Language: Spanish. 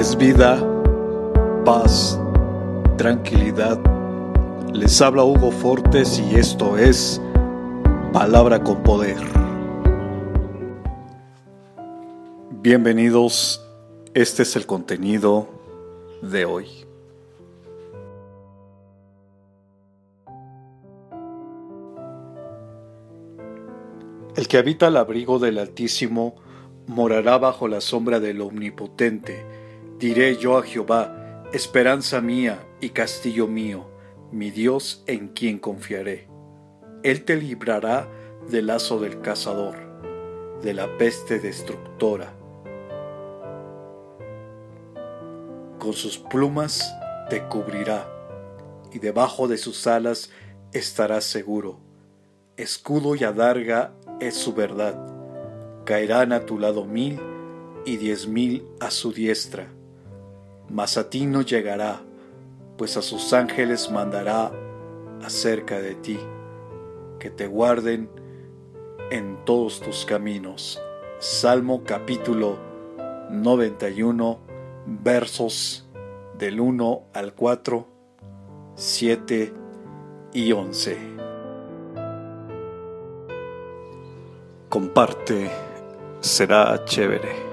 es vida, paz, tranquilidad. Les habla Hugo Fortes y esto es Palabra con Poder. Bienvenidos, este es el contenido de hoy. El que habita al abrigo del Altísimo morará bajo la sombra del Omnipotente. Diré yo a Jehová, esperanza mía y castillo mío, mi Dios en quien confiaré. Él te librará del lazo del cazador, de la peste destructora. Con sus plumas te cubrirá, y debajo de sus alas estarás seguro. Escudo y adarga es su verdad caerán a tu lado mil y diez mil a su diestra, mas a ti no llegará, pues a sus ángeles mandará acerca de ti, que te guarden en todos tus caminos. Salmo capítulo 91, versos del 1 al 4, 7 y 11. Comparte será chévere.